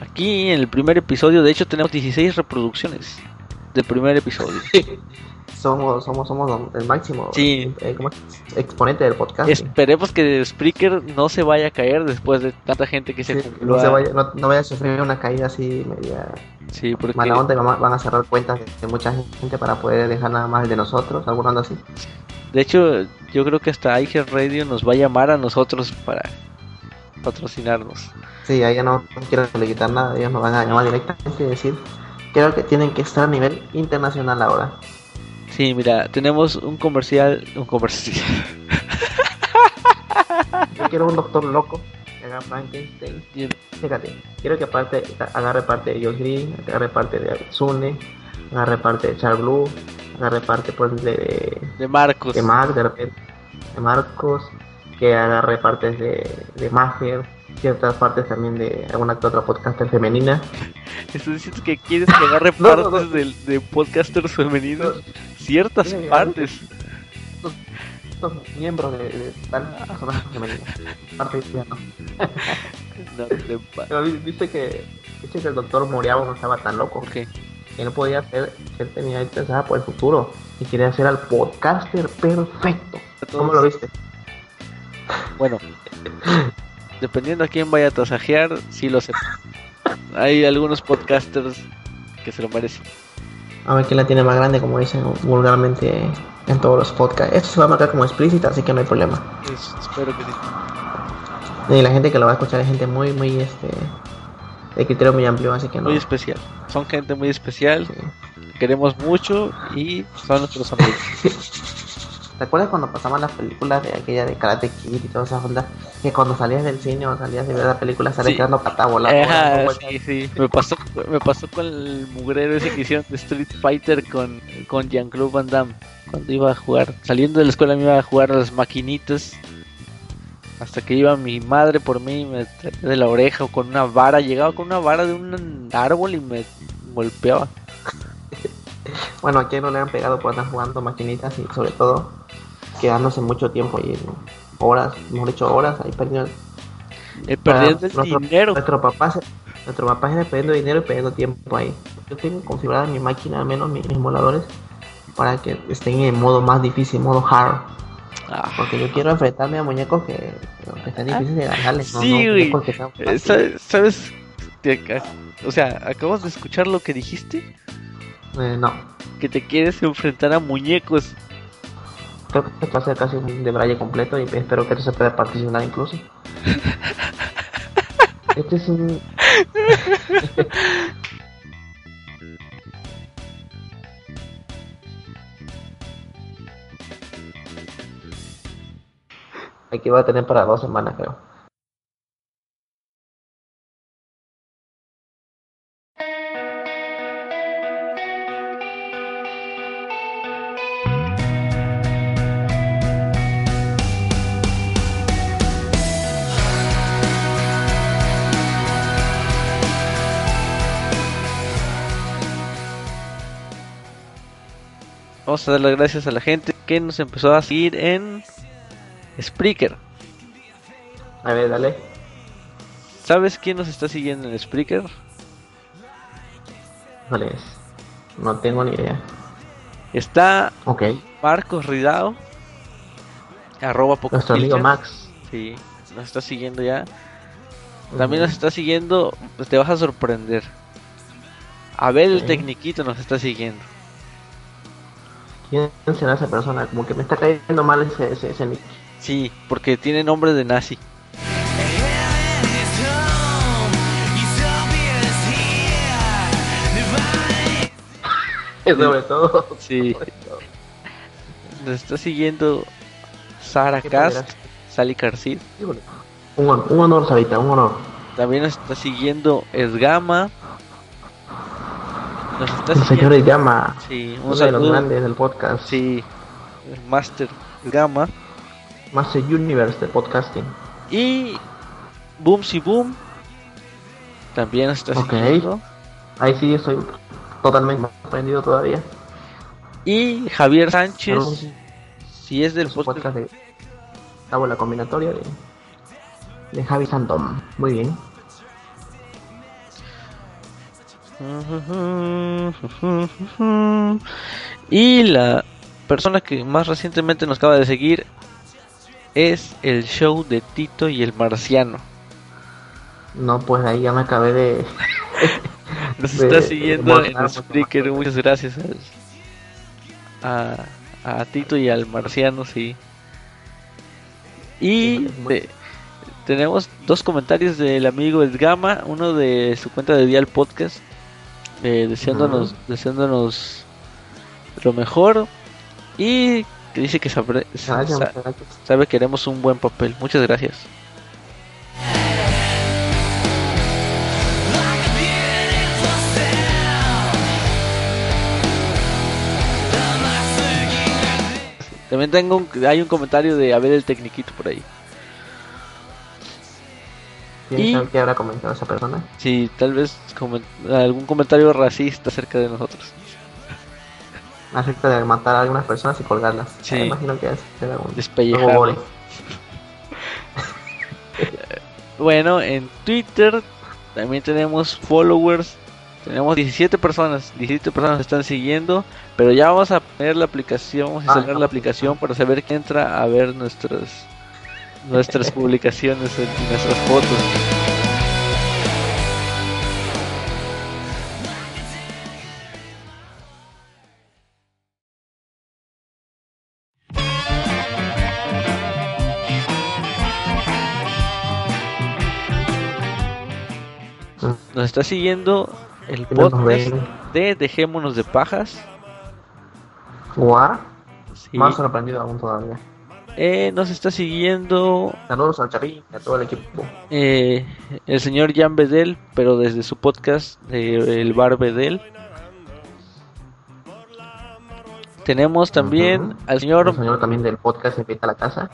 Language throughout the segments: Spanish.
Aquí en el primer episodio, de hecho, tenemos 16 reproducciones del primer episodio. somos, somos, somos el máximo Sí. eh, exponente del podcast. Esperemos que Spreaker no se vaya a caer después de tanta gente que se Sí, no, se vaya, no, no vaya a sufrir una caída así media Sí, porque mala onda van a- cerrar cuentas de, de mucha gente para poder dejar nada más el de nosotros, alguna onda así. de hecho yo creo que hasta iHeart Radio nos va a llamar a nosotros para patrocinarnos. Sí, ahí ya no, no quiero quitar nada, ellos nos van a llamar directamente y decir, creo que tienen que estar a nivel internacional ahora. Sí, mira, tenemos un comercial, un comercial. Yo quiero un doctor loco haga Frankenstein. Bien. Fíjate, quiero que aparte agarre parte de Josh Green, agarre parte de Sune, agarre parte de Charles Blue, agarre parte pues, de, de Marcos. de Mark, de repente, de Marcos, que agarre partes de, de ciertas partes también de alguna que otra podcaster femenina. Estás diciendo que quieres que agarre No, no, partes no. De, de podcasters femeninos, ciertas partes. Estos miembros de, de tal personaje femenino. Parte de Pero vi- viste que, viste que el doctor Moriabo no estaba tan loco. que no podía hacer, que él tenía ahí pensada por el futuro y quería hacer al podcaster perfecto. ¿Cómo lo viste? Bueno, dependiendo a quién vaya a tasajear, sí lo sé. Hay algunos podcasters que se lo merecen. A ver quién la tiene más grande, como dicen vulgarmente en todos los podcasts. Esto se va a marcar como explícita, así que no hay problema. Es- espero que sí. Y la gente que lo va a escuchar es gente muy, muy, este, de criterio muy amplio, así que no. Muy especial. Son gente muy especial. Sí. Queremos mucho y son nuestros amigos. ¿Te acuerdas cuando pasaban las películas de aquella de Karate Kid y todas esas ondas? Que cuando salías del cine o salías de ver la película salías Sí. quedando pata volando. Ajá, dando sí, sí. Me pasó, me pasó con el mugrero ese que hicieron de Street Fighter con, con Jean-Claude Van Damme. Cuando iba a jugar, saliendo de la escuela me iba a jugar a las maquinitas. Hasta que iba mi madre por mí y me traía de la oreja o con una vara. Llegaba con una vara de un árbol y me golpeaba. Bueno, a quien no le han pegado por andar jugando maquinitas y sobre todo quedándose mucho tiempo ahí, horas, mejor dicho horas ahí perdiendo. Eh, perdiendo el nuestro, dinero. Nuestro papá, se- nuestro papá se perdiendo dinero y perdiendo tiempo ahí. Yo tengo configurada mi máquina, al menos mis emuladores, para que estén en modo más difícil, modo hard. Ah, Porque yo quiero enfrentarme a muñecos que, que están difíciles de ganarles, ¿no? sí, güey. eh. ¿sabes? sabes? O sea, ¿acabas de escuchar lo que dijiste? Eh, no, Que te quieres enfrentar a muñecos. Creo que esto va a ser casi un debraye completo y espero que esto se pueda particionar incluso. Este es un... Aquí va a tener para dos semanas, creo. Vamos a dar las gracias a la gente que nos empezó a seguir en Spreaker. A ver, dale. ¿Sabes quién nos está siguiendo en Spreaker? ¿Cuál es? No tengo ni idea. Está Ok. Marcos Ridao. Arroba poco Nuestro amigo. Max. Sí, nos está siguiendo ya. También nos está siguiendo, pues te vas a sorprender. Abel el Ok. Tecniquito nos está siguiendo. ¿Quién será esa persona? Como que me está cayendo mal ese, ese, ese nick. Sí, porque tiene nombre de nazi. Sobre todo. Sí. sobre todo. Nos está siguiendo Sara ¿Qué Cast? Sally Carcid. Un, un honor, Sarita, un honor. También nos está siguiendo Esgama. Nos está El señor llama Sí, un uno de los grandes del podcast. Sí, el Master Gama. Master Universe de podcasting. Y Boom Si Boom. También nos está Ok. siguiendo. Ahí sí estoy totalmente sorprendido todavía. Y Javier Sánchez, si es del podcast, podcast de Tabla combinatoria de, de Javi Santón. Muy bien. Y la persona que más recientemente nos acaba de seguir es el show de Tito y el Marciano. No, pues ahí ya me acabé de. Nos de- está siguiendo en Spreaker, muchas gracias a, a, a Tito y al Marciano, sí. Y de- tenemos dos comentarios del amigo Edgama, uno de su cuenta de Dial Podcast, eh, deseándonos, deseándonos lo mejor y que dice que sabe, sabe que haremos un buen papel. Muchas gracias. También tengo un, hay un comentario de Abel el Tecniquito por ahí. ¿Quién Y- sabe qué habrá comentado esa persona? Sí, tal vez comen- algún comentario racista acerca de nosotros. Acerca de matar a algunas personas y colgarlas. Sí. Me imagino que es será un Despellejar. Bueno, en Twitter también tenemos followers. Tenemos 17 personas. 17 personas están siguiendo. Pero ya vamos a poner la aplicación, vamos a Ah, instalar no. la aplicación para saber quién entra a ver nuestras nuestras publicaciones y nuestras fotos. Nos está siguiendo el podcast de Dejémonos de Pajas. Guau, Sí. Más sorprendido aún todavía. Eh, nos está siguiendo Saludos al y a todo el equipo. eh, el señor Jan Bedel, pero desde su podcast de El Bar Bedel. Tenemos también al El señor señor también del podcast Invita a la Casa.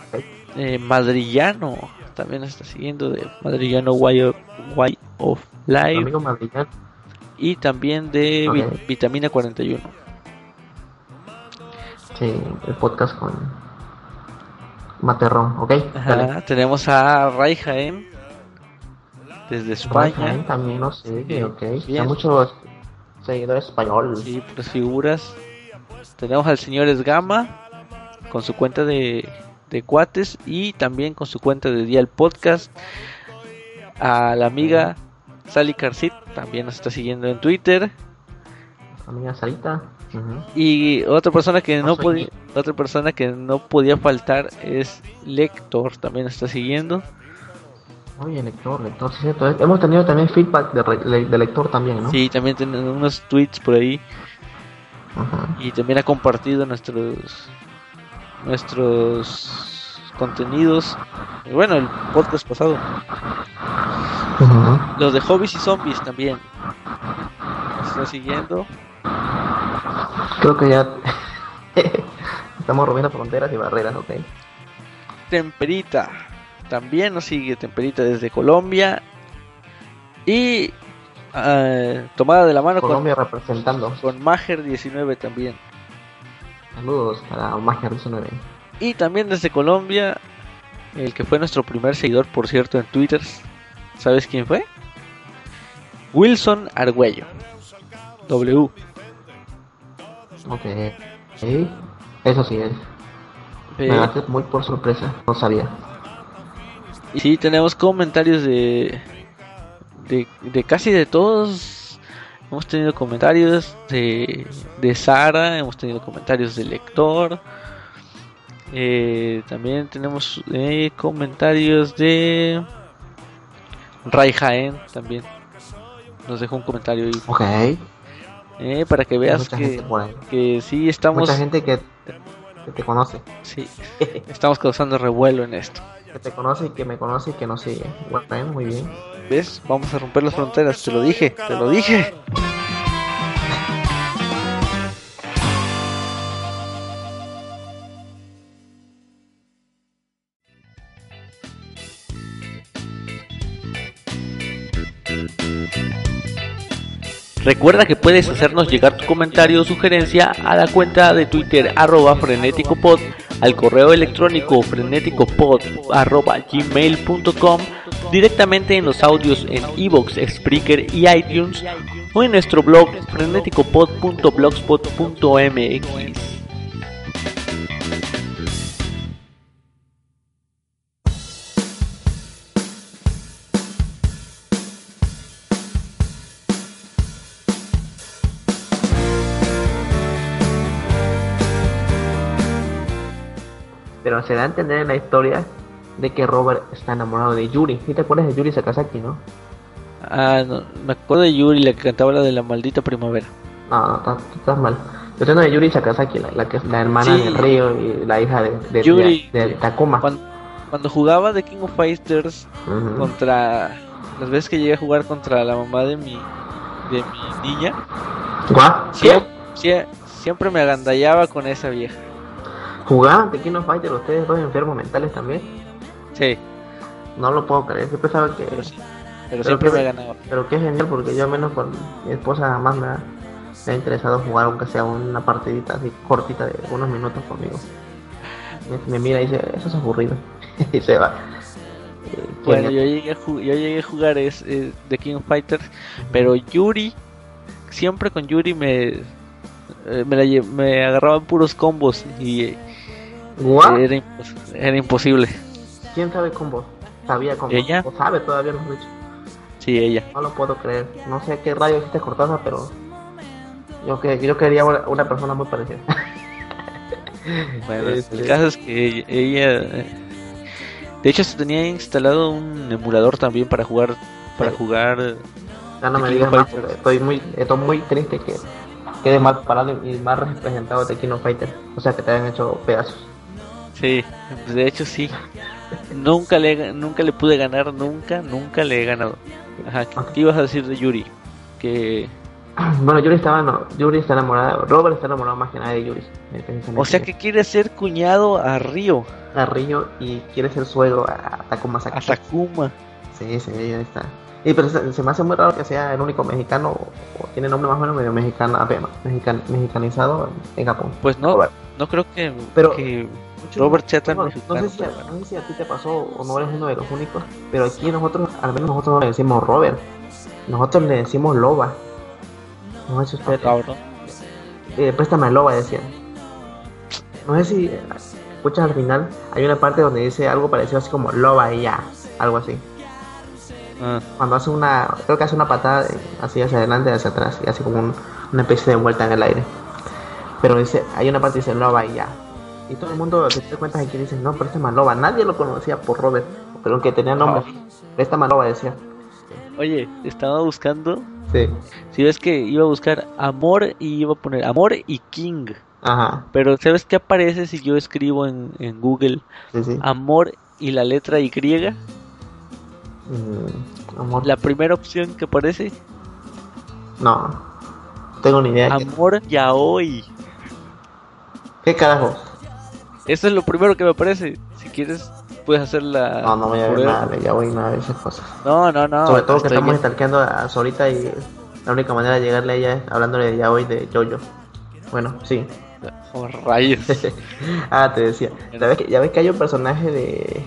eh, Madrillano, también nos está siguiendo de Madrillano Way of, Way of Life Amigo madrillano. y también de Vi- Ok. Vitamina 41. Sí, el podcast con Materrón, ¿ok? Ajá, Dale. tenemos a Ray Jaén desde España. Jaén también no sé, Sí, ok. bien. Hay muchos seguidores españoles. Sí, pues figuras. Tenemos al señor Esgama con su cuenta de, de cuates y también con su cuenta de Dial Podcast. A la amiga Sally Carcit también nos está siguiendo en Twitter. Amiga Sarita. Y otra persona que No podía, otra persona que no podía faltar es Lector, también está siguiendo. Oye, lector, lector, sí, es cierto. Hemos tenido también feedback de, lector también, ¿no? Sí, también tiene unos tweets por ahí y también ha compartido nuestros nuestros contenidos. Y bueno, el podcast pasado. Los de hobbies y zombies también. Nos está siguiendo. Creo que ya estamos rompiendo fronteras y barreras, ok. Temperita. También nos sigue Temperita desde Colombia. Y ah, tomada de la mano con, Colombia representando. con Mager19 también. Saludos para Magia 19. Y también desde Colombia, el que fue nuestro primer seguidor, por cierto, en Twitter. ¿Sabes quién fue? Wilson Argüello. W. Ok. Sí, Eso sí es. Me agarraste muy por sorpresa. No sabía. y sí, tenemos comentarios de, de, de casi de todos. Hemos tenido comentarios de, de Sara, hemos tenido comentarios de lector. Eh, también tenemos eh, comentarios de Ray Jaén también. Nos dejó un comentario ahí, Ok. Eh, para que veas que, que sí estamos, Mucha gente que, que te conoce. sí, estamos causando revuelo en esto. Que te conoce y que me conoce y que no sigue. Bueno, muy bien. ¿Ves? Vamos a romper las fronteras, te lo dije, te lo dije. Recuerda que puedes hacernos llegar tu comentario o sugerencia a la cuenta de Twitter arroba frenéticopod, al correo electrónico frenéticopod arroba gmail.com, directamente en los audios en Evox, Spreaker y iTunes o en nuestro blog freneticopod.blogspot.mx. se da a entender en la historia de que Robert está enamorado de Yuri. ¿Sí te acuerdas de Yuri Sakazaki, no? Ah, no, me acuerdo de Yuri, la que cantaba la de la maldita primavera. No, no, estás, estás mal. Yo tengo de Yuri Sakazaki, la, la que la hermana Sí. del río y la hija de, de, Yuri. de- de Takuma. Cuando, cuando jugaba de King of Fighters contra las veces que llegué a jugar contra la mamá de mi de mi niña, ¿Guau? siempre, siempre me agandallaba con esa vieja. ¿Jugaban Tekken Fighter ustedes dos enfermos mentales también? Sí, No lo puedo creer, yo pensaba que... pero sí. Pero Pero siempre que- me ganaba. Pero qué genial, porque yo al menos con mi esposa jamás me ha, me ha interesado jugar, aunque sea una partidita así cortita de unos minutos conmigo. Me, me mira y dice, eso es aburrido. y se va. Eh, Bueno, yo llegué a, yo llegué a jugar es, eh, The King of Fighters, pero Yuri, siempre con Yuri me, eh, me, la me agarraban puros combos y ¿Guau? era, impos- era imposible. ¿Quién sabe combos? Sabía combos. Ella. O sabe todavía, mejor dicho. Sí, ella. No lo puedo creer. No sé qué rayo hiciste Cortázar, pero yo que yo quería una, persona muy parecida. Bueno, Este- el caso es que ella, eh, de hecho, se tenía instalado un emulador también para jugar, para Sí. jugar. ya no me digas más, estoy muy, estoy muy triste que quede mal parado y mal representado de King of Fighter. O sea, que te hayan hecho pedazos. Sí, pues, de hecho sí. Nunca le, nunca le pude ganar, nunca, nunca le he ganado. Ajá, ¿qué, ibas a decir de Yuri? Que, Bueno, Yuri estaba, no, Yuri está enamorado, Robert está enamorado más que nada de Yuri. eh, o sea que quiere ser cuñado a Río, a Río y quiere ser suegro a Takuma a Saki. Takuma. Sí, sí, ahí está. Y pero se, se me hace muy raro que sea el único mexicano o, o tiene nombre más o menos medio mexicano, a ver, mexican- mexicanizado en Japón. Pues no, Robert. no creo que, Pero- que Robert sea tan Bueno, mexicano. no, sé si a, pero bueno. no sé si a ti te pasó o no eres uno de los únicos, pero aquí nosotros, al menos nosotros no le decimos Robert, nosotros le decimos Loba. No sé si Ah, cabrón. eh, préstame Loba, decían. No sé si escuchas al final, hay una parte donde dice algo parecido así como Loba y ya, algo así. Ah, Cuando hace una, creo que hace una patada así hacia adelante y hacia atrás, y hace como un- una especie de vuelta en el aire. Pero dice, hay una parte que dice Loba y ya. Y todo el mundo se da cuenta que dice, no, préstame a Loba. Nadie lo conocía por Robert, pero que tenía nombre. Préstame a Loba, decía. Oye, estaba buscando. Sí. Si ves que iba a buscar amor y iba a poner amor y King. Ajá. Pero ¿sabes qué aparece si yo escribo en, en Google Sí, sí. amor y la letra Y? Mm, amor. La primera opción que aparece, No. No tengo ni idea. ¿Qué, amor yaoi. ¿Qué carajo? Eso es lo primero que me aparece. Si quieres, puedes hacer la. No, no voy a ver nada de Yaoi, nada de esas cosas. No, no, no. Sobre todo que estamos bien. stalkeando a Solita y la única manera de llegarle a ella es hablándole de Yaoi de Jojo. Bueno, sí. Oh, rayos. ah, te decía. Ya ves, que, ya ves que hay un personaje de.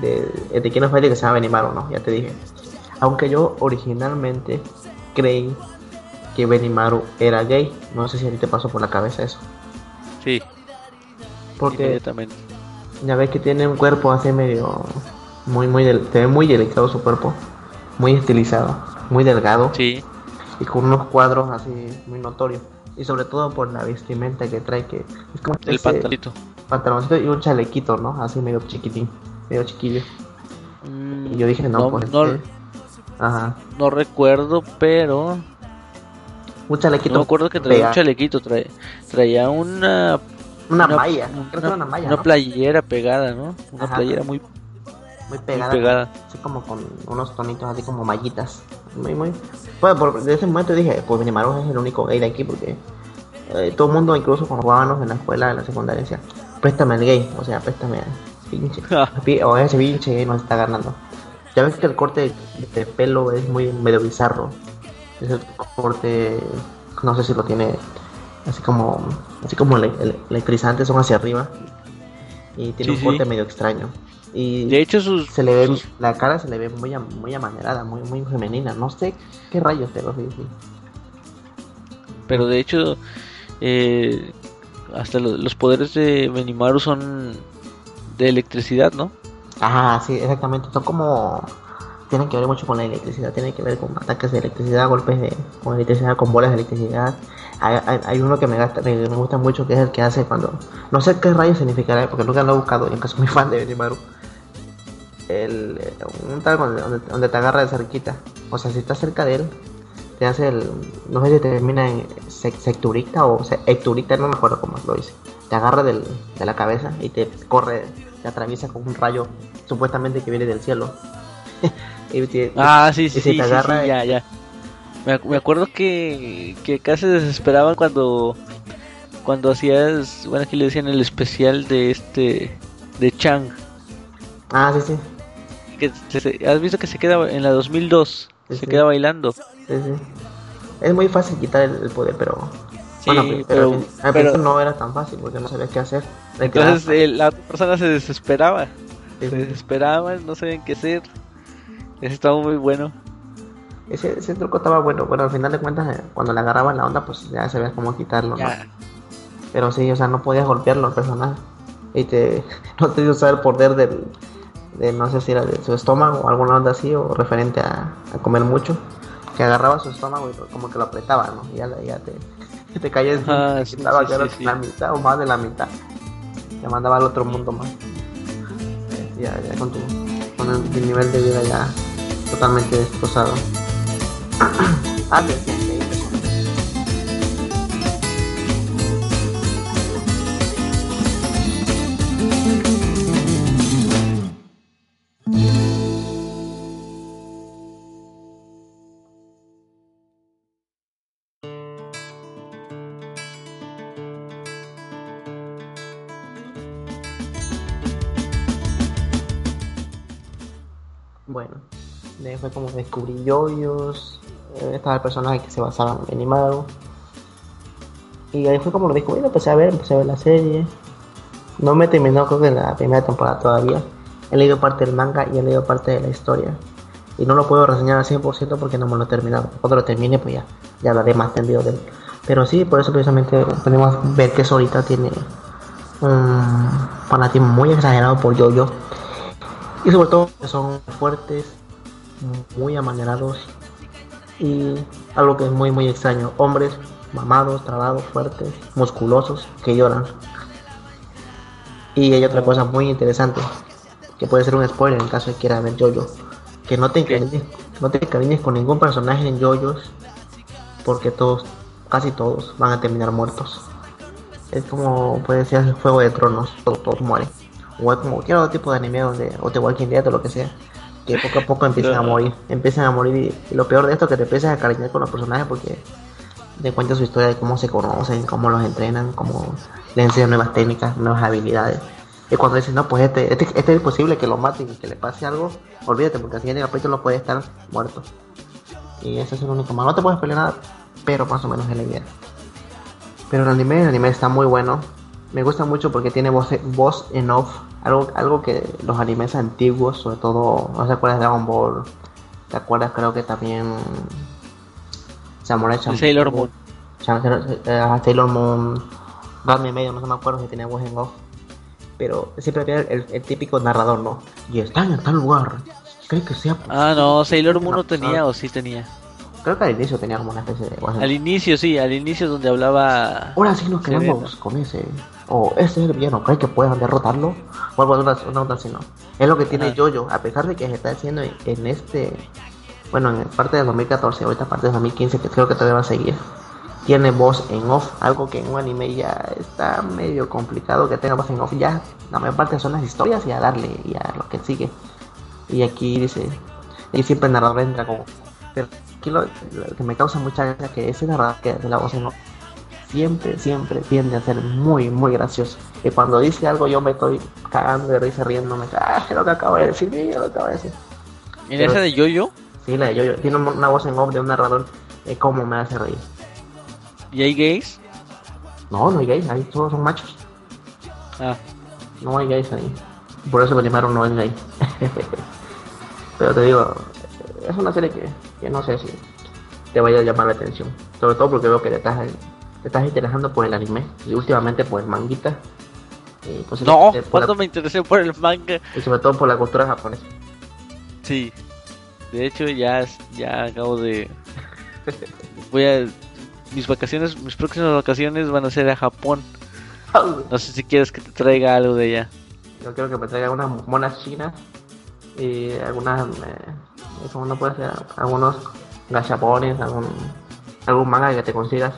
de, de Fighters que se llama Benimaru, ¿no? Ya te dije. Aunque yo originalmente creí que Benimaru era gay. No sé si a ti te pasó por la cabeza eso. Sí, Porque ya ves que tiene un cuerpo así medio. Muy, muy. Del, se ve muy delicado su cuerpo. Muy estilizado. Muy delgado. Sí, y con unos cuadros así muy notorios. Y sobre todo por la vestimenta que trae, que es como el ese pantalito. pantaloncito y un chalequito, ¿no? Así medio chiquitín, medio chiquillo. Mm, Y yo dije, no, no, pues. no, este- Ajá. no recuerdo, pero. Un chalequito. No me acuerdo que traía un chalequito. Traía, traía una. Una, una- malla. una- Creo que era una malla. una ¿no? playera pegada, ¿no? Una Ajá. playera muy, Muy muy pegada. pegada. Así como con unos tonitos así como mallitas. Muy, muy. Bueno, por, de ese momento dije, pues Benimaru es el único gay de aquí porque eh, todo el mundo, incluso cuando jugábamos en la escuela, en la secundaria, decía, préstame el gay. O sea, préstame al pinche. Pi- O ese pinche gay nos está ganando. Ya ves que el corte de pelo es muy medio bizarro. ese corte, no sé si lo tiene así como, así como el, el electrizante son hacia arriba y tiene un corte medio extraño. Y de hecho sus, se le ve, la cara se le ve muy, muy amanerada, muy, muy femenina. No sé qué rayos, pero sí, sí. Pero de hecho, eh, hasta los poderes de Benimaru son de electricidad, ¿no? Ajá, sí, exactamente. Son como tienen que ver mucho con la electricidad, tienen que ver con ataques de electricidad, golpes de con electricidad, con bolas de electricidad. Hay, uno que me, me, gusta mucho que es el que hace cuando no sé qué rayos significará porque nunca lo he buscado y aunque soy muy fan de Benimaru el, un tal donde, te agarra de cerquita. O sea, si estás cerca de él, te hace el. No sé si termina en secturita o ecturita, no me acuerdo cómo lo dice. Te agarra del, de la cabeza y te corre, te atraviesa con un rayo supuestamente que viene del cielo. ah, sí, sí, sí, ya, ya. Me, acuerdo que, que casi desesperaban cuando cuando hacías, bueno, aquí le decían el especial de este de Chang. Ah, sí, sí has visto que se queda en la 2002, se queda bailando. Es muy fácil quitar el, poder, pero bueno, pero, no era tan fácil porque no sabía qué hacer. Entonces la persona se desesperaba, se desesperaba, no sabían qué hacer. Ese estaba muy bueno. Ese, ese truco estaba bueno. Bueno, al final de cuentas, eh, cuando le agarraban la onda, pues ya sabías cómo quitarlo, ¿no? Pero sí, o sea, no podías golpearlo al personaje. Y te, no te dio usar el poder del, no sé si era de su estómago o alguna onda así, o referente a, comer mucho, que agarraba su estómago y como que lo apretaba, ¿no? Y ya, ya te, te caías ah, sí, la mitad o más de la mitad. Te mandaba al otro mundo más. Ya, ya con, tu, con el, nivel de vida ya totalmente destrozado. Ah, fue como descubrí yoyos, eh, estaba el personaje que se basaba en animado. Y ahí fue como lo descubrí, empecé a ver, empecé a ver la serie. No me terminó creo que en la primera temporada todavía. He leído parte del manga y he leído parte de la historia. Y no lo puedo reseñar al 100% porque no me lo he terminado. Cuando lo termine pues ya, ya hablaré más tendido de él. Pero sí, por eso precisamente podemos ver que Solita tiene un fanatismo muy exagerado por Yoyo. Y sobre todo que son fuertes, muy amanerados y algo que es muy muy extraño, hombres mamados, trabados, fuertes, musculosos que lloran. Y hay otra cosa muy interesante, que puede ser un spoiler en caso de quiera ver Jojo, que no te encariñes, no te encariñes con ningún personaje en Jojos, porque todos, casi todos, van a terminar muertos. Es como puede ser Fuego de Tronos, todos, mueren. O es como cualquier otro tipo de anime donde, o The Walking Dead o lo que sea que poco a poco empiezan a morir, empiezan a morir y, lo peor de esto es que te empiezas a cariñar con los personajes porque te cuentas su historia de cómo se conocen, cómo los entrenan, cómo le enseñan nuevas técnicas, nuevas habilidades. Y cuando dicen, no, pues este, este, este es imposible que lo maten y que le pase algo, olvídate, porque al siguiente capítulo puede estar muerto. Y ese es el único malo. No te puedes pelear nada, pero más o menos es la idea. Pero el anime, el anime está muy bueno. Me gusta mucho porque tiene voz, voz en off algo, algo que los animes antiguos, sobre todo, no se acuerdas de Dragon Ball, te acuerdas creo que también Samurai Champloo. Sailor Moon. Eh, Sailor Moon, Ranma medio, no se me acuerdo si tenía voz en off. Pero siempre había el, típico narrador, ¿no? Y están en tal lugar. ¿Cree que sea Ah, no, Sailor Moon no tenía o sí tenía. Creo que al inicio tenía como una especie de voz. Al inicio sí, al inicio donde hablaba. Ahora sí nos quedamos con ese o ese es el villano, ¿crees que puedan derrotarlo? O algo una, una así, no. Es lo que tiene Jojo, a pesar de que se está haciendo en este, bueno, en parte de 2014, ahorita parte de 2015, que creo que todavía va a seguir. Tiene voz en off, algo que en un anime ya está medio complicado que tenga voz en off. Ya, la mayor parte son las historias y a darle y a lo que sigue. Y aquí dice, y siempre el narrador entra como. Pero aquí lo, que me causa mucha gracia que ese narrador que hace la voz en off siempre, siempre tiende a ser muy, muy gracioso. Y cuando dice algo yo me estoy cagando de risa riéndome. Ah, es lo que acabo de decir, yo lo acabo de decir. ¿En esa de Yoyo? Sí, la de Yoyo. Tiene una voz en off de un narrador Eh, ¿Cómo me hace reír? ¿Y hay gays? No, no hay gays, ahí todos son machos. Ah, No hay gays ahí. Por eso Benimaru no es gay. Pero te digo, es una serie que, que no sé si te vaya a llamar la atención. Sobre todo porque veo que estás, te estás interesando por el anime y últimamente por el manguita. Pues, no, eh, cuando la- me interesé por el manga. y sobre todo por la cultura japonesa. Sí. De hecho, ya, ya acabo de. Voy a. Mis vacaciones, mis próximas vacaciones van a ser a Japón. No sé si quieres que te traiga algo de allá. Yo quiero que me traiga unas monas chinas y algunas, eh, eso no puede ser, algunos gachapones, algún, algún manga que te consigas.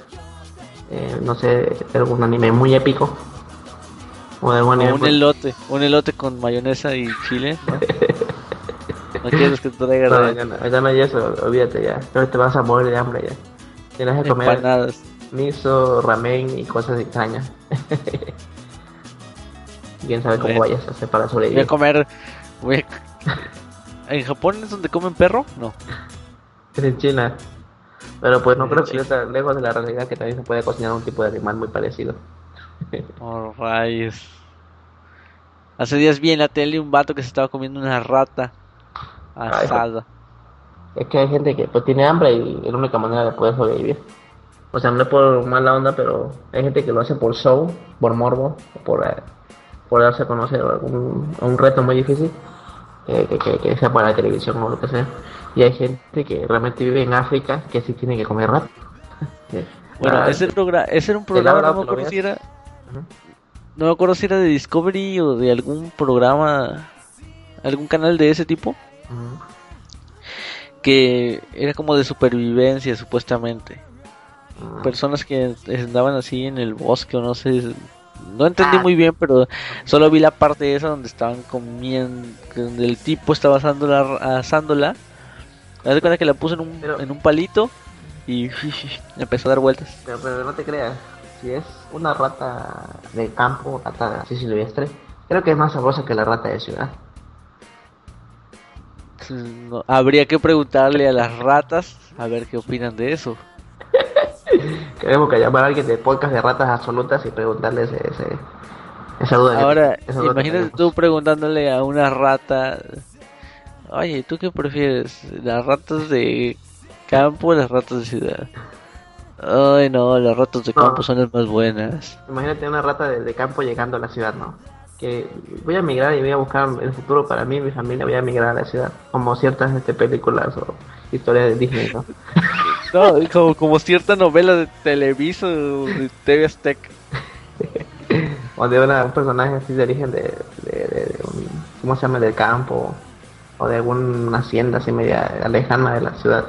Eh, no sé, algún anime muy épico. O de algún O anime un muy- elote, un elote con mayonesa y chile. ¿no? ¿No quieres que te traiga No, ya no, ya no hay eso, olvídate ya. Te vas a morir de hambre ya. Tienes que comer empanadas? miso, ramen y cosas extrañas. Quién sabe cómo vayas a hacer para Voy a sobrevivir. comer. Voy a- ¿En Japón es donde comen perro? No. Es en China. Pero pues no creo que tan lejos de la realidad que también se puede cocinar un tipo de animal muy parecido. Oh, rayos. Hace días vi en la tele un vato que se estaba comiendo una rata Ay, asada. Es que hay gente que pues tiene hambre y es la única manera de poder sobrevivir. O sea, no es por mala onda, pero hay gente que lo hace por show, por morbo, por, eh, por darse a conocer algún, un reto muy difícil, eh, que, que, que sea para la televisión o lo que sea. Y hay gente que realmente vive en África que sí tiene que comer rato. Bueno, ah, ese, ese era un programa, no me acuerdo si era, Ujú. no me acuerdo si era de Discovery o de algún programa, algún canal de ese tipo, que era como de supervivencia supuestamente. Personas que andaban así en el bosque o no sé, no entendí Ah. muy bien, pero solo vi la parte esa donde estaban comiendo, donde el tipo estaba asándola, asándola. Me cuenta que la puso en un, Pero- en un palito y empezó a dar vueltas. Pero, pero no te creas, si es una rata de campo, rata así silvestre, creo que es más sabrosa que la rata de ciudad. No, habría que preguntarle a las ratas a ver qué opinan de eso. Queremos que llamar a alguien de podcast de ratas absolutas y preguntarle ese, ese- esa duda. que- Ahora, esa duda que imagínate tú preguntándole a una rata, oye, ¿tú qué prefieres? ¿Las ratas de campo o las ratas de ciudad? Ay, no, las ratas de No. campo son las más buenas. Imagínate una rata de, de campo llegando a la ciudad, ¿no? Que voy a migrar y voy a buscar el futuro para mí y mi familia, voy a migrar a la ciudad. Como ciertas este, películas o historias de Disney, ¿no? No, como, como cierta novela de Televisa o de TV Azteca. o de una- un personaje así de origen de, de, de- de un, ¿cómo se llama? Del campo o de alguna hacienda así media lejana de la ciudad.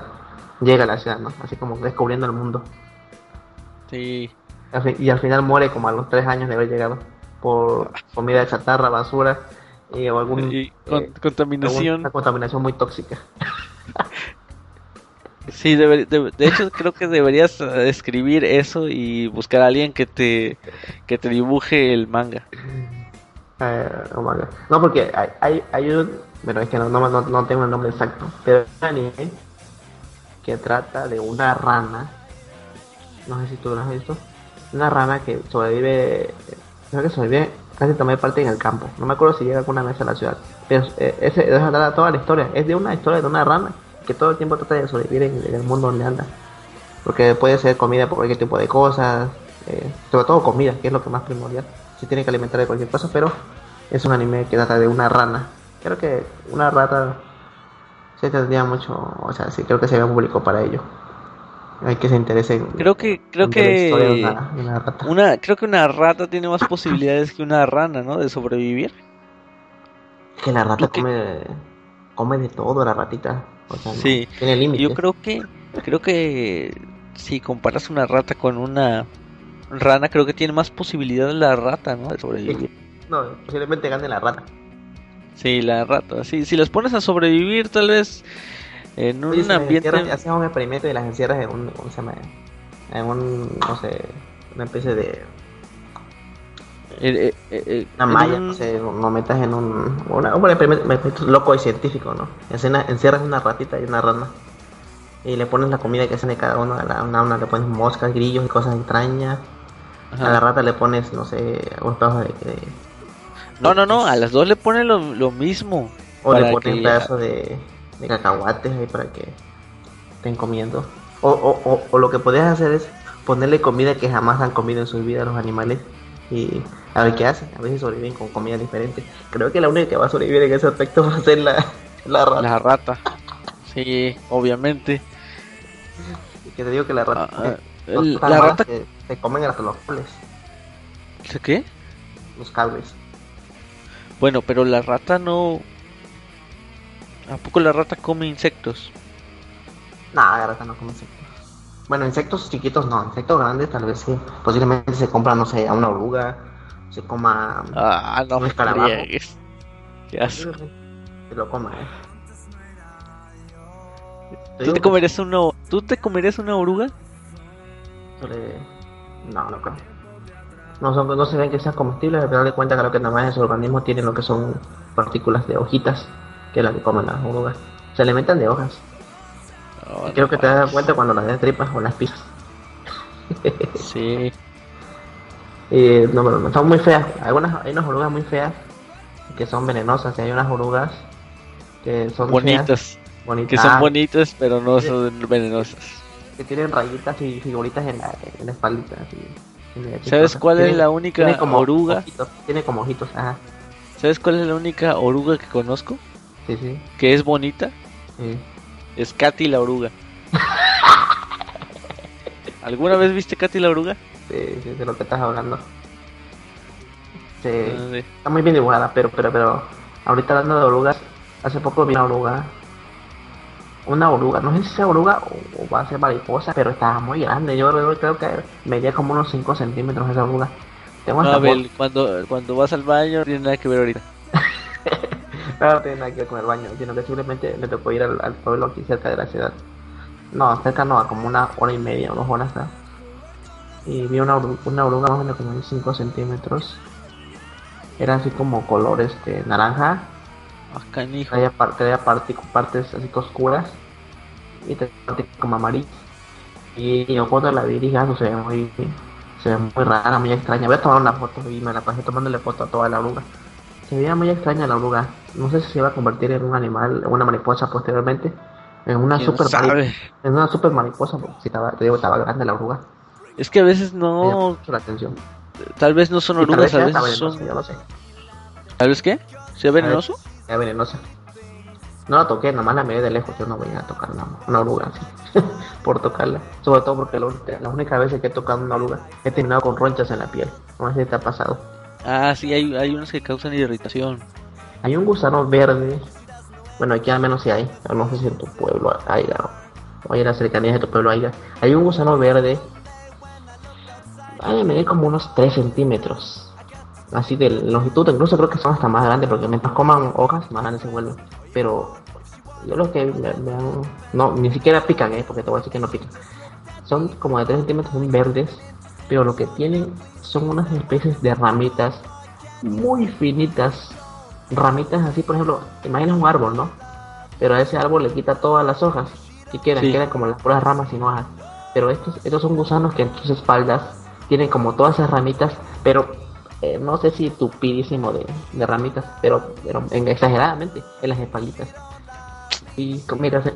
Llega a la ciudad, ¿no? Así como descubriendo el mundo. Sí, Y al final muere como a los tres años de haber llegado por comida chatarra, basura y, o algún, y con- eh, contaminación. alguna contaminación muy tóxica. Sí, de, de hecho creo que deberías eh, escribir eso y buscar a alguien que te que te dibuje el manga. Eh, oh. No, porque hay, hay, hay un. Bueno, es que no, no, no, tengo el nombre exacto. Pero hay un anime que trata de una rana. No sé si tú lo has visto. Una rana que sobrevive. Creo que sobrevive casi parte en el campo. No me acuerdo si llega alguna vez a la ciudad. Pero eh, ese esa trata toda la historia. Es de una historia de una rana que todo el tiempo trata de sobrevivir en, en el mundo donde anda. Porque puede ser comida por cualquier tipo de cosas. eh, sobre todo comida, que es lo que más primordial. Se tiene que alimentar de cualquier cosa, pero es un anime que trata de una rana. Creo que una rata se tendría mucho, o sea, sí creo que sería público para ello. Hay que se interese en, Creo que creo que una, rata. una creo que una rata tiene más posibilidades que una rana, ¿no? De sobrevivir. Que la rata que- come come de todo la ratita. O sea, no Sí. tiene límites. Yo creo que creo que si comparas una rata con una rana, creo que tiene más posibilidades la rata, ¿no? De sobrevivir. No, posiblemente gane la rata. Sí, la rata. Sí, si las pones a sobrevivir, tal vez en un las ambiente. haces un experimento y las encierras en un, ¿cómo se llama? En un, no sé, una especie de eh, eh, eh, una en malla, un- no sé, no metas en un, una, un experimento, loco y científico, ¿no? Encena- encierras una ratita y una rana y le pones la comida que de cada uno. A la, una, una le pones moscas, grillos y cosas extrañas. A la rata le pones, no sé, un pedazo de, No, no, no, a las dos le pones lo, lo mismo. O le pones un pedazo de, de cacahuates ahí para que estén comiendo. O, o, o, lo que puedes hacer es ponerle comida que jamás han comido en su vida a los animales y a ver qué hacen. A veces sobreviven con comida diferente. Creo que la única que va a sobrevivir en ese aspecto va a ser la, la rata. La rata. Sí, obviamente. Que te digo que la rata. Ah, ah, la rata. Que se comen hasta los cables. qué? Los cables. Bueno, pero la rata no. ¿A poco la rata come insectos? No, la rata no come insectos. Bueno, insectos chiquitos no, insectos grandes tal vez sí. Posiblemente se compra, no sé, a una oruga, se coma ah, no, un escarabajo. ¿Qué Se lo coma, eh. ¿Tú te, comerías una, ¿Tú te comerías una oruga? No, no creo. No, son, no se ven que sean comestibles, al final de cuentas creo que nada más en su organismo tienen lo que son partículas de hojitas, que es la que comen las orugas. Se alimentan de hojas. creo que te das cuenta cuando las tripas o las pisas. sí. Y, no, pero son muy feas. Algunas, hay unas orugas muy feas que son venenosas y hay unas orugas que son bonitas. Que son bonitas, pero no son venenosas. Que tienen rayitas y figuritas en la, en la espalda. ¿Sabes cuál es la única como oruga? tiene como ojitos, ajá. ¿Sabes cuál es la única oruga que conozco? Sí, sí. Que es bonita. Sí. Es Katy la oruga. ¿Alguna vez viste Katy la oruga? Sí, sí, de lo que estás hablando. Sí, ah, Está muy bien dibujada, pero, pero, pero. Ahorita hablando de orugas, hace poco vi una oruga una oruga, no sé si sea oruga o, va a ser mariposa, pero estaba muy grande. Yo creo que medía como unos 5 centímetros esa oruga. Tengo no, Abel, cuando, cuando vas al baño no tiene nada que ver ahorita. no, no tiene nada que ver con el baño, sino que simplemente me tocó ir al, pueblo aquí cerca de la ciudad. No, cerca no, como una hora y media, dos horas. Y vi una, una oruga más o menos como 5 centímetros. Era así como color este naranja Acá en Traía, traía partes así oscuras y te como amarillo. Y yo cuando la vi dije, ah, se ve muy, se ve muy rara, muy extraña. Voy a tomar una foto y me la pasé tomándole foto a toda la oruga. Se veía muy extraña la oruga. No sé si se iba a convertir en un animal, en una mariposa posteriormente. En una super en una super mariposa, porque si estaba, te digo, estaba grande la oruga. Es que a veces no. La atención. Tal vez no son orugas, tal vez, son. ¿Tal vez qué? ¿Sea venenoso? Sea venenosa. No la toqué, nomás la miré de lejos. Yo no voy a tocar una, una oruga así, por tocarla. Sobre todo porque la, la única vez que he tocado una oruga he terminado con ronchas en la piel. No sé si te ha pasado. Ah, sí, hay, hay unas que causan irritación. Hay un gusano verde. Bueno, aquí al menos sí hay. no sé si en tu pueblo hay, o, en las cercanías de tu pueblo hay. Hay un gusano verde. Ay, me di como unos 3 centímetros así de longitud, incluso creo que son hasta más grandes porque mientras coman hojas más grandes se vuelven. Pero yo los que me, no, ni siquiera pican, ¿eh? porque te voy a decir que no pican. Son como de 3 centímetros, son verdes, pero lo que tienen son unas especies de ramitas muy finitas. Ramitas así, por ejemplo, imaginas un árbol, ¿no? Pero a ese árbol le quita todas las hojas y quedan, quedan como las puras ramas y no hojas. Pero estos, estos son gusanos que en sus espaldas tienen como todas esas ramitas, pero eh, no sé si tupidísimo de, de ramitas, pero, pero en, exageradamente en las espalditas. Y mira, se,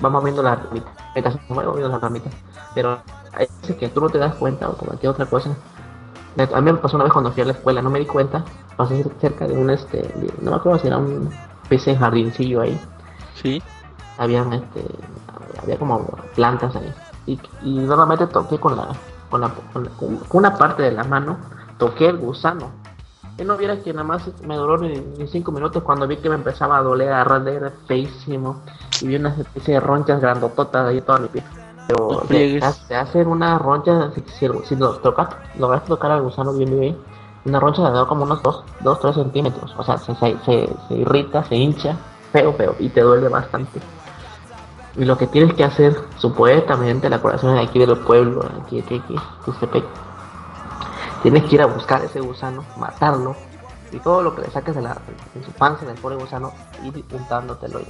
vamos viendo las ramitas, se mueven viendo las ramitas, pero hay veces que tú no te das cuenta o cualquier otra cosa. A mí me pasó una vez cuando fui a la escuela, no me di cuenta, pasé cerca de un, este, no me acuerdo si era un pez en jardincillo ahí. Sí. Habían, este, había como plantas ahí. Y, y normalmente toqué con la, con la, con una parte de la mano toqué el gusano. Y no viera que nada más me duró ni, cinco minutos cuando vi que me empezaba a doler, a arder feísimo. Y vi una especie de ronchas grandototas ahí toda mi piel. Pero te, hacen una roncha, si, si, lo tocas, logras tocar al gusano bien, bien, una roncha de como unos 2-3 centímetros. O sea, se, se, se, irrita, se hincha, feo, feo, y te duele bastante. Y lo que tienes que hacer, supuestamente, la corazón de aquí del pueblo, aquí, aquí, aquí, aquí Tienes que ir a buscar ese gusano, matarlo, y todo lo que le saques de, la, su panza del pobre gusano, ir untándotelo.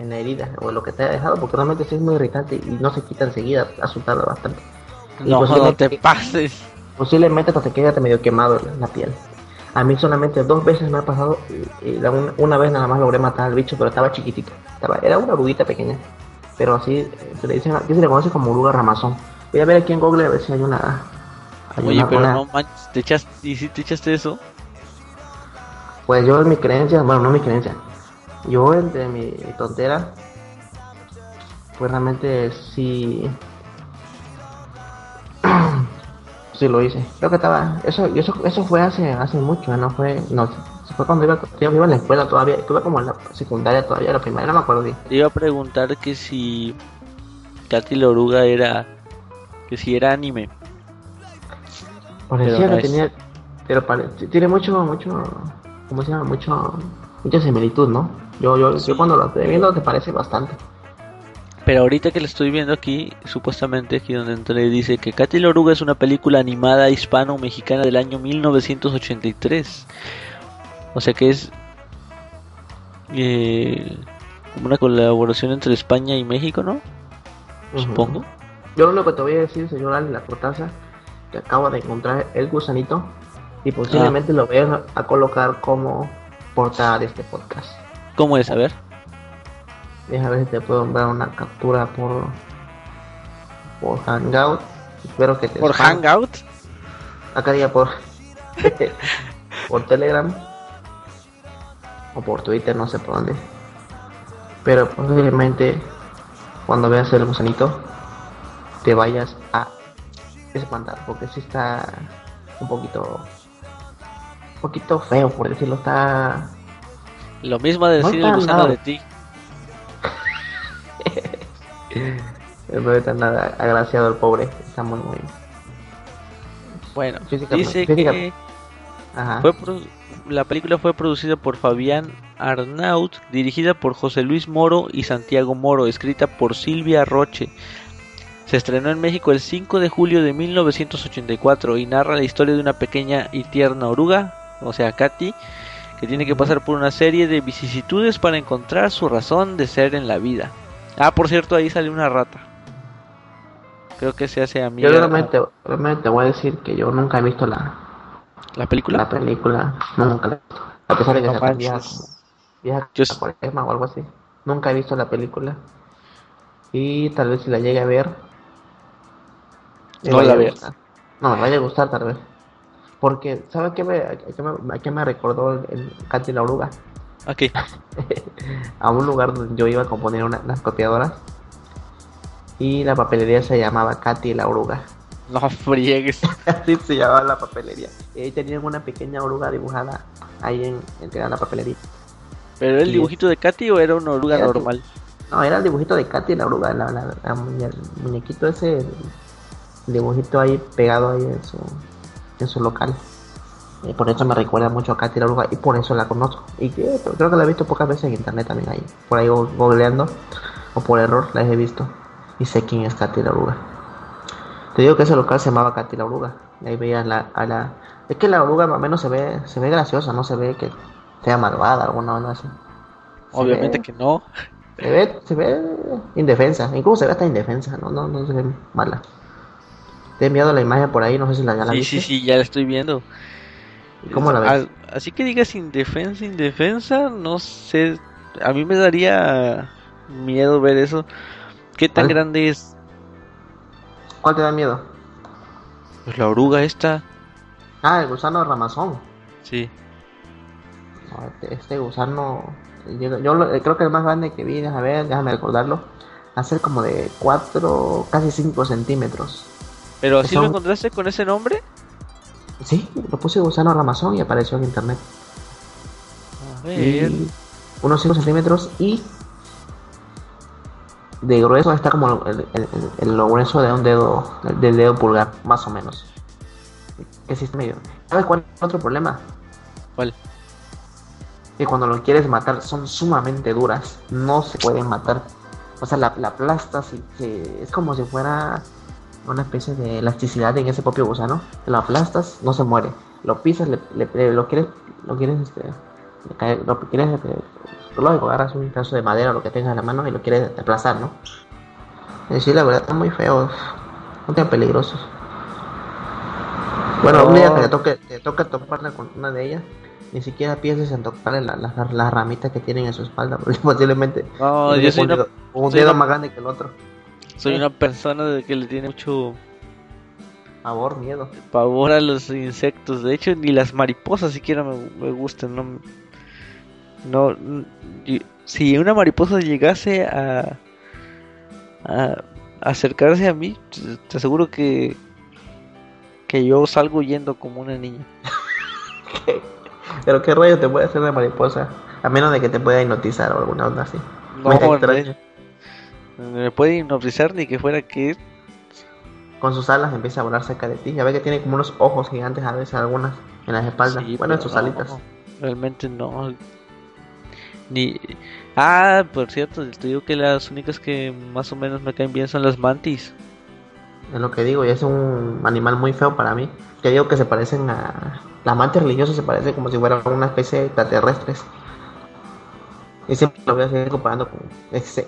en la herida o en lo que te haya dejado, porque realmente sí es muy irritante y no se quita enseguida, ha soltado bastante. No, no te pases. Posiblemente hasta te quede medio quemado la, la piel. A mí solamente dos veces me ha pasado y, y la un- una vez nada más logré matar al bicho, pero estaba chiquitito. Estaba, era una oruguita pequeña. Pero así eh, se le dice, aquí se le conoce como oruga ramazón. Voy a ver aquí en Google a ver si hay una. Oye, una- pero una- no manches, te echaste, ¿y si te echaste eso? Pues yo en mi creencia, bueno, no mi creencia. Yo entre mi tontera, pues realmente sí. sí lo hice. Creo que estaba. Eso, eso, eso fue hace, hace mucho, no fue. No, fue cuando iba, yo iba en la escuela todavía. Estuve como en la secundaria todavía, la primaria, no me acuerdo bien. Te iba a preguntar que si Katy la oruga era, que si era anime. Parecía Pero que es. tenía. Pero pare- tiene mucho, mucho. ¿Cómo se llama? Mucho. Mucha similitud, ¿no? Yo, yo, Sí. yo cuando lo estoy viendo te parece bastante. Pero ahorita que lo estoy viendo aquí, supuestamente aquí donde entré dice que Katy la oruga es una película animada hispano-mexicana del año 1983. O sea que es eh, una colaboración entre España y México, ¿no? Supongo. Yo lo único que te voy a decir, señor Ali, la cortaza, que acabo de encontrar el gusanito y posiblemente lo voy a, a colocar como portada de este podcast. ¿Cómo es? A ver. Deja ver si te puedo dar una captura por por Hangout. Espero que te ¿Por spam. Hangout? Acá diga por por Telegram o por Twitter, no sé por dónde. Pero posiblemente cuando veas el gusanito te vayas a espantar porque sí está un poquito un poquito feo por decirlo, está Lo mismo de No decir el gusano nada. de ti. no está nada agraciado el pobre, está muy muy Bueno, dice que ajá. fue pro- la película fue producida por Fabián Arnaut, dirigida por José Luis Moro y Santiago Moro, escrita por Silvia Roche. Se estrenó en México el 5 de julio de 1984 y narra la historia de una pequeña y tierna oruga, o sea, Katy, que tiene que pasar por una serie de vicisitudes para encontrar su razón de ser en la vida. Ah, por cierto, ahí sale una rata. Creo que se hace amiga Yo realmente, realmente te voy a decir que yo nunca he visto la, la película. la película, nunca la he visto. A pesar de que No vieja, Yo o algo así. Nunca he visto la película. Y tal vez si la llegue a ver. Me No la gustar. No, me vaya a gustar tal vez. Porque, ¿sabes qué me, a qué me, a qué me recordó el, el Katy la oruga? Ok. a un lugar donde yo iba a componer una- unas copiadoras. Y la papelería se llamaba Katy la oruga. No friegues. Así se llamaba la papelería. Y ahí tenían una pequeña oruga dibujada ahí en, en la papelería. ¿Pero era el dibujito de Katy o era una oruga Era normal? No, era el dibujito de Katy la oruga, la, la- el muñequito ese, dibujito ahí pegado ahí en su, en su local. Y por eso me recuerda mucho a Katy la y por eso la conozco. Y que- creo que la he visto pocas veces en internet también ahí. Por ahí go- googleando o por error la he visto. Y sé quién es Katy la. Te digo que ese local se llamaba Katy la oruga. Y ahí veías la, a la... Es que la oruga más o menos se ve, se ve graciosa, no se ve que sea malvada, alguna onda así. Obviamente ve- que no. se ve, se ve indefensa, incluso se ve hasta indefensa, no, no, no se ve mala. Te he enviado la imagen por ahí, no sé si la, ya la Sí, viste. sí, sí, ya la estoy viendo. ¿Cómo la ves? Así que digas indefensa, indefensa, no sé. A mí me daría miedo ver eso. ¿Qué tan ¿Cuál? grande es ¿Cuál te da miedo? pues, la oruga esta? Ah, el gusano ramazón. Sí. Este, este gusano, yo, yo lo- creo que el más grande que vi, déjame ver, déjame recordarlo, hacer como de 4, casi 5 centímetros. ¿Pero así Son- lo encontraste con ese nombre? Sí, lo puse gusano ramazón y apareció en internet. A ver. y unos 5 centímetros y de grueso está como el, el- el- lo grueso de un dedo del dedo pulgar más o menos que sí está medio ¿sabes cuál es otro problema? ¿Cuál? que cuando lo quieres matar son sumamente duras no se pueden matar o sea la, la aplastas y se- es como si fuera una especie de elasticidad en ese propio gusano lo aplastas no se muere lo pisas le, le- le- lo quieres lo quieres este le cae- lo quieres este, lógico, agarras un pedazo de madera o lo que tengas en la mano y lo quieres desplazar, ¿no? Y sí, la verdad, están muy feos, muy peligrosos. Bueno, un día que te toque, te toca toparla con una de ellas, ni siquiera pienses en tocarle las la, la, ramitas que tienen en su espalda, porque posiblemente no, yo soy un, dedo, un dedo más grande que el otro. Soy una persona de que le tiene mucho pavor, miedo. Pavor a los insectos. De hecho, ni las mariposas siquiera me, me gustan. No, no, si una mariposa llegase a, a acercarse a mí, te aseguro que que yo salgo yendo como una niña. Pero qué rollo te puede hacer de mariposa, a menos de que te pueda hipnotizar o alguna onda así. No, no me puede hipnotizar ni que fuera que con sus alas empieza a volar cerca de ti. Ya ve que tiene como unos ojos gigantes a veces algunas en las espaldas. bueno, en sus alitas. realmente no. Ni. Ah, por cierto, te digo que las únicas que más o menos me caen bien son las mantis. Es lo que digo, y es un animal muy feo para mí. Que digo que se parecen a. Las mantis religiosas se parecen como si fueran una especie de extraterrestres. Y siempre lo voy a seguir comparando con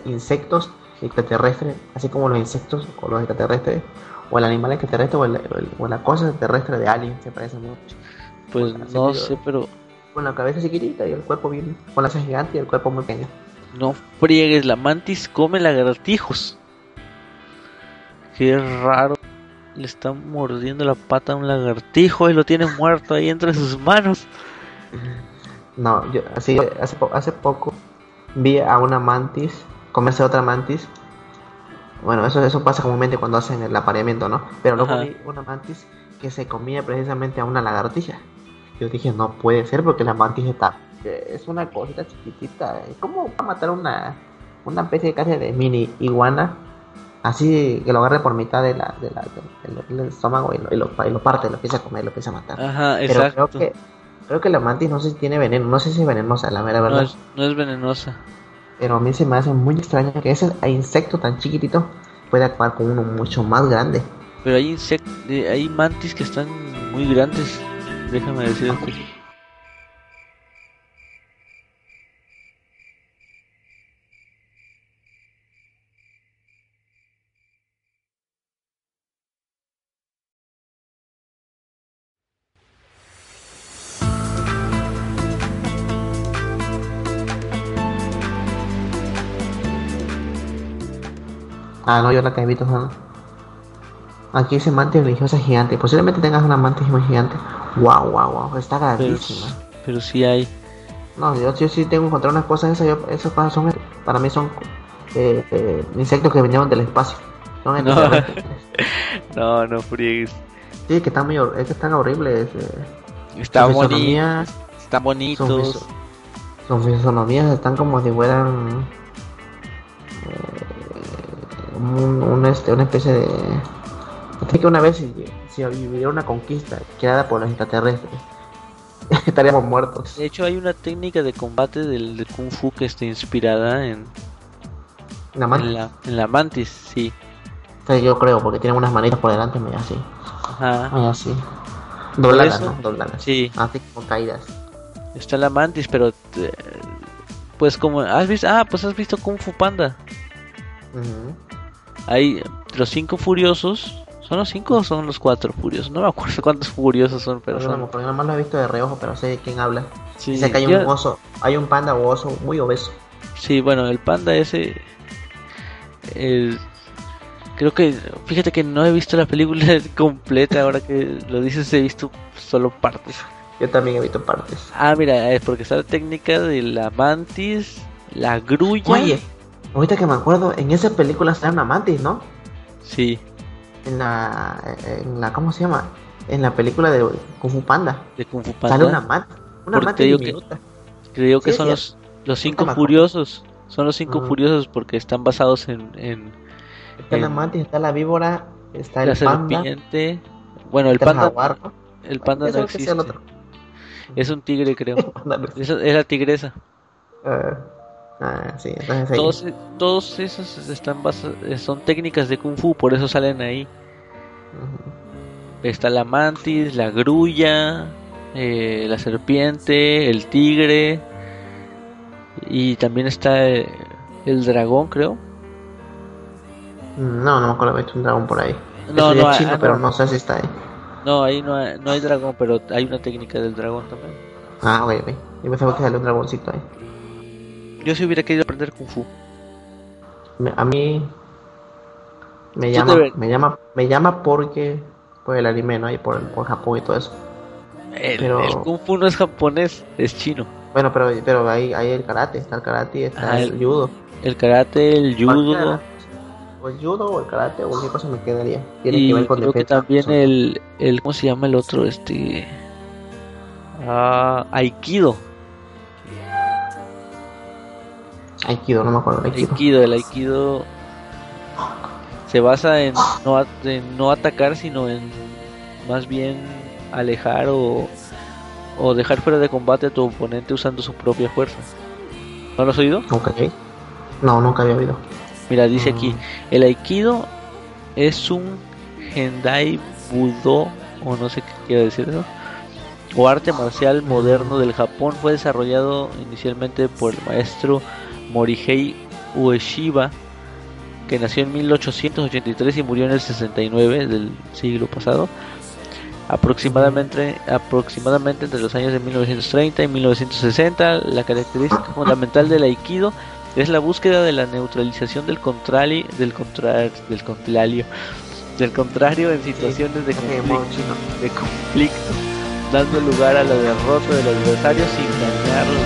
insectos extraterrestres, así como los insectos o los extraterrestres o el animal extraterrestre o, el, o la cosa extraterrestre de Alien se parece mucho. Pues no sé, pero. Con la cabeza chiquitita y el cuerpo bien. Con la cabeza gigante y el cuerpo muy pequeño. No friegues, la mantis come lagartijos. Qué raro. Le está mordiendo la pata a un lagartijo y lo tiene muerto ahí entre sus manos. No, yo así hace, hace poco vi a una mantis comerse otra mantis bueno, eso, eso pasa comúnmente cuando hacen el apareamiento, ¿no? Pero luego vi una mantis que se comía precisamente a una lagartija. Yo dije, no puede ser porque la mantis está... Es una cosita chiquitita. ¿Cómo va a matar una, una especie casi de mini iguana? Así que lo agarre por mitad de la, de la, del, estómago y lo, y, lo, y lo, parte, lo empieza a comer, lo empieza a matar. Ajá, Pero creo que, creo que la mantis no sé si tiene veneno, no sé si es venenosa, la mera verdad. No es, no es venenosa. Pero a mí se me hace muy extraño que ese insecto tan chiquitito pueda actuar con uno mucho más grande. Pero hay insectos, hay mantis que están muy grandes, déjame decirte. Ah, no, yo la que son... Aquí ese mantis religiosa gigante. Posiblemente tengas una mantis gigante. Wow, wow, wow. Está grandísima. Pero, pero sí hay. No, yo, yo sí tengo que encontrar unas cosas esas. Yo, esas cosas son, para mí son eh, eh, insectos que vinieron del espacio. Son no, no, no friegues. Sí, que están muy, es que están horribles. Eh. Está bonito. Están bonitos. Sus fisonomías están como si fueran un, este, una especie de... que una vez si, si hubiera una conquista creada por los extraterrestres, estaríamos muertos. De hecho hay una técnica de combate del, Kung Fu que está inspirada en... ¿La mantis? En la, mantis, sí. yo creo, porque tiene unas manitas por delante medio así. Ajá. Medio así. Dobladas, ¿no? Dobladas. Sí. Así como caídas. Está la mantis, pero... Eh, pues como... ¿Has visto? Ah, pues has visto Kung Fu Panda. Hay los cinco furiosos. ¿Son los cinco o son los cuatro furiosos? No me acuerdo cuántos furiosos son, pero. son... porque nomás lo he visto de reojo, pero sé de quién habla. Sí, Dice que hay un oso, hay un panda o oso muy obeso. Sí, bueno, el panda ese. creo que. Fíjate que no he visto la película completa. Ahora que lo dices, he visto solo partes. Yo también he visto partes. Ah, mira, es porque está la técnica de la mantis, la grulla. Oye, Ahorita que me acuerdo, en esa película sale una mantis, ¿no? Sí. En la, en la, ¿cómo se llama? En la película de Kung Fu Panda. De Kung Fu Panda. Sale una mantis. Una mantis digo que, creo que son los, los cinco furiosos. Son los cinco furiosos porque están basados en... en está la mantis, está la víbora, está el panda. serpiente. Bueno, el panda... El panda no existe. Es un tigre, creo. es, es la tigresa. Uh, Ah, sí, todos, todos esos están eh, son técnicas de kung fu, por eso salen ahí. Está la mantis, la grulla, eh, la serpiente, el tigre. Y también está eh, el dragón, creo. No, no me acuerdo, visto un dragón por ahí. No, no, es chino, ah, pero no. no sé si está ahí. No, ahí no hay, no hay dragón, pero hay una técnica del dragón también. Ah, ok, ok. Yo pensaba que salía un dragoncito ahí. Yo si hubiera querido aprender Kung Fu. Me- a mí me llama, me llama, me llama porque por el anime, ¿no? Y por, por Japón y todo eso. El, Pero- el Kung Fu no es japonés, es chino. Bueno, pero, pero ahí hay el karate, está el karate y está Ah, el, el- judo. El karate, el judo. O el judo o el karate o cualquier cosa me quedaría. Tiene y que ver con creo que también el, el ¿cómo se llama el otro? Este ah, Aikido. Aikido, no me acuerdo. Aikido. Aikido, el Aikido se basa en no, a- en no atacar, sino en más bien alejar o, o dejar fuera de combate a tu oponente usando su propia fuerza. ¿No lo has oído? Ok. No, nunca había oído. Mira, dice Mm. aquí, el Aikido es un Hendai Budo, o no sé qué quiere decir eso, o arte marcial moderno del Japón. Fue desarrollado inicialmente por el maestro Morihei Ueshiba, que nació en 1883 y murió en el 69 del siglo pasado. Aproximadamente, aproximadamente entre los años de 1930 y 1960, la característica fundamental del Aikido es la búsqueda de la neutralización del contrario, del contrario, del contrario, del contrario en situaciones de conflicto, chino. de conflicto, dando lugar a la derrota del adversario sin dañarlo.